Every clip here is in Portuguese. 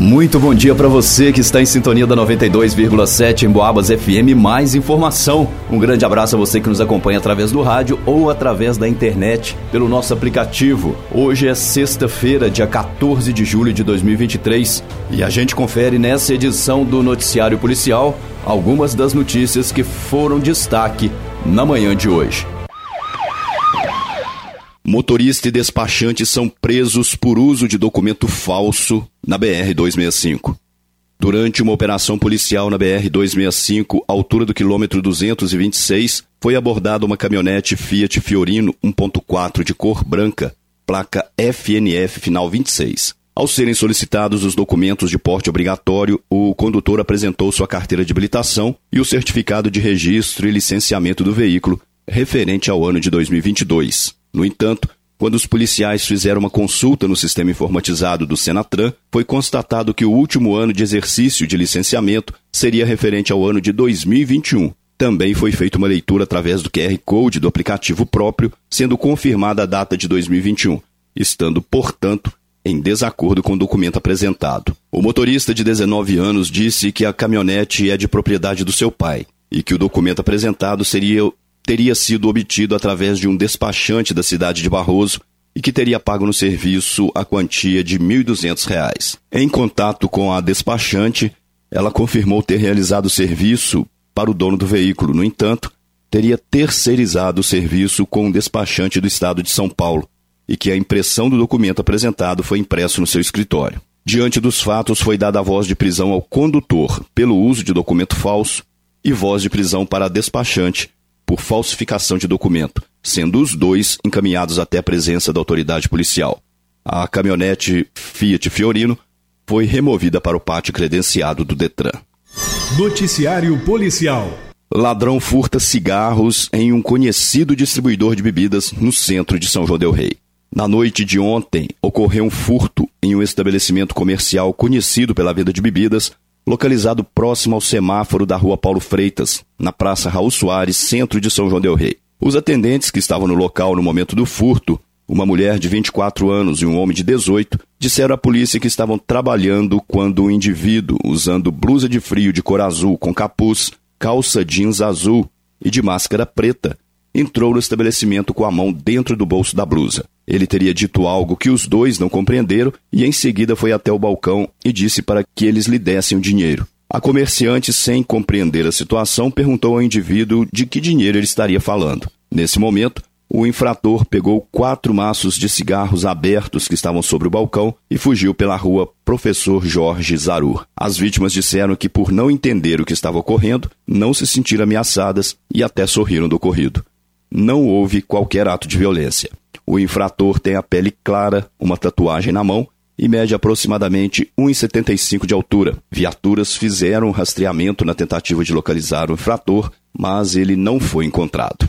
Muito bom dia para você que está em sintonia da 92,7 em Boabas FM. Mais informação. Um grande abraço a você que nos acompanha através do rádio ou através da internet pelo nosso aplicativo. Hoje é sexta-feira, dia 14 de julho de 2023, e a gente confere nessa edição do Noticiário Policial algumas das notícias que foram destaque na manhã de hoje. Motorista e despachante são presos por uso de documento falso na BR-265. Durante uma operação policial na BR-265, altura do quilômetro 226, foi abordada uma caminhonete Fiat Fiorino 1.4 de cor branca, placa FNF final 26. Ao serem solicitados os documentos de porte obrigatório, o condutor apresentou sua carteira de habilitação e o certificado de registro e licenciamento do veículo, referente ao ano de 2022. No entanto, quando os policiais fizeram uma consulta no sistema informatizado do Senatran, foi constatado que o último ano de exercício de licenciamento seria referente ao ano de 2021. Também foi feita uma leitura através do QR Code do aplicativo próprio, sendo confirmada a data de 2021, estando, portanto, em desacordo com o documento apresentado. O motorista de 19 anos disse que a caminhonete é de propriedade do seu pai e que o documento apresentado seria teria sido obtido através de um despachante da cidade de Barroso e que teria pago no serviço a quantia de R$ 1.200. Em contato com a despachante, ela confirmou ter realizado o serviço para o dono do veículo. No entanto, teria terceirizado o serviço com um despachante do estado de São Paulo e que a impressão do documento apresentado foi impresso no seu escritório. Diante dos fatos, foi dada a voz de prisão ao condutor pelo uso de documento falso e voz de prisão para a despachante por falsificação de documento, sendo os dois encaminhados até a presença da autoridade policial. A caminhonete Fiat Fiorino foi removida para o pátio credenciado do Detran. Noticiário Policial. Ladrão furta cigarros em um conhecido distribuidor de bebidas no centro de São João del Rei. Na noite de ontem, ocorreu um furto em um estabelecimento comercial conhecido pela venda de bebidas localizado próximo ao semáforo da rua Paulo Freitas, na Praça Raul Soares, centro de São João Del Rei. Os atendentes que estavam no local no momento do furto, uma mulher de 24 anos e um homem de 18, disseram à polícia que estavam trabalhando quando o indivíduo, usando blusa de frio de cor azul com capuz, calça jeans azul e de máscara preta, entrou no estabelecimento com a mão dentro do bolso da blusa. Ele teria dito algo que os dois não compreenderam e em seguida foi até o balcão e disse para que eles lhe dessem o dinheiro. A comerciante, sem compreender a situação, perguntou ao indivíduo de que dinheiro ele estaria falando. Nesse momento, o infrator pegou quatro maços de cigarros abertos que estavam sobre o balcão e fugiu pela rua Professor Jorge Zarur. As vítimas disseram que, por não entender o que estava ocorrendo, não se sentiram ameaçadas e até sorriram do ocorrido não houve qualquer ato de violência. O infrator tem a pele clara, uma tatuagem na mão e mede aproximadamente 1,75 de altura. Viaturas fizeram um rastreamento na tentativa de localizar o infrator, mas ele não foi encontrado.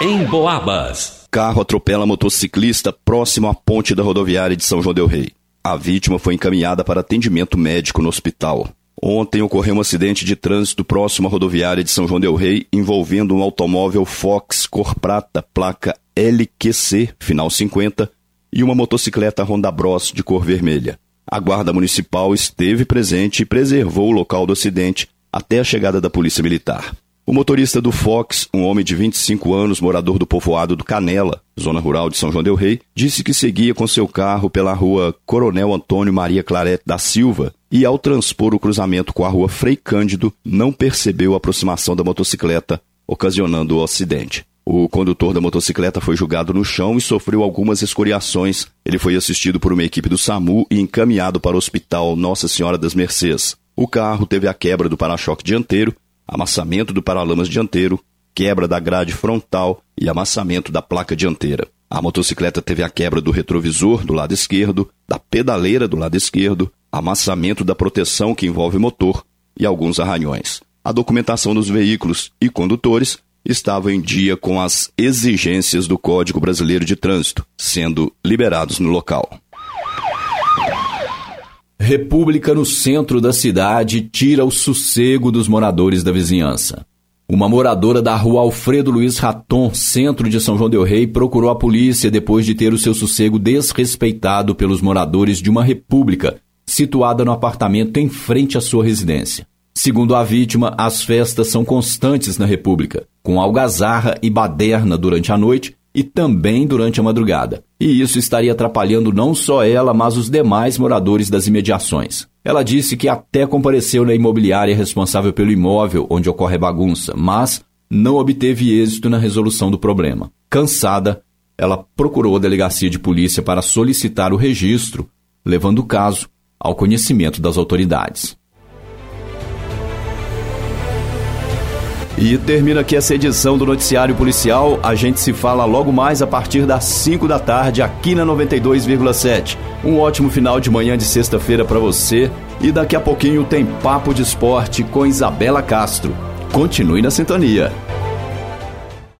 Em Boabas. Carro atropela motociclista próximo à ponte da rodoviária de São João del Rei. A vítima foi encaminhada para atendimento médico no hospital. Ontem ocorreu um acidente de trânsito próximo à rodoviária de São João del Rei envolvendo um automóvel Fox cor prata, placa LQC, final 50, e uma motocicleta Honda Bros de cor vermelha. A guarda municipal esteve presente e preservou o local do acidente até a chegada da polícia militar. O motorista do Fox, um homem de 25 anos, morador do povoado do Canela, zona rural de São João del Rei, disse que seguia com seu carro pela rua Coronel Antônio Maria Clarete da Silva e, ao transpor o cruzamento com a rua Frei Cândido, não percebeu a aproximação da motocicleta, ocasionando o acidente. O condutor da motocicleta foi jogado no chão e sofreu algumas escoriações. Ele foi assistido por uma equipe do SAMU e encaminhado para o Hospital Nossa Senhora das Mercês. O carro teve a quebra do para-choque dianteiro amassamento do paralamas dianteiro, quebra da grade frontal e amassamento da placa dianteira. A motocicleta teve a quebra do retrovisor do lado esquerdo, da pedaleira do lado esquerdo, amassamento da proteção que envolve motor e alguns arranhões. A documentação dos veículos e condutores estava em dia com as exigências do Código Brasileiro de Trânsito, sendo liberados no local. República no centro da cidade tira o sossego dos moradores da vizinhança. Uma moradora da rua Alfredo Luiz Raton, centro de São João del Rei, procurou a polícia depois de ter o seu sossego desrespeitado pelos moradores de uma república, situada no apartamento em frente à sua residência. Segundo a vítima, as festas são constantes na República, com algazarra e baderna durante a noite e também durante a madrugada. E isso estaria atrapalhando não só ela, mas os demais moradores das imediações. Ela disse que até compareceu na imobiliária responsável pelo imóvel onde ocorre a bagunça, mas não obteve êxito na resolução do problema. Cansada, ela procurou a delegacia de polícia para solicitar o registro, levando o caso ao conhecimento das autoridades. E termina aqui essa edição do Noticiário Policial. A gente se fala logo mais a partir das 5 da tarde aqui na 92,7. Um ótimo final de manhã de sexta-feira para você. E daqui a pouquinho tem Papo de Esporte com Isabela Castro. Continue na sintonia.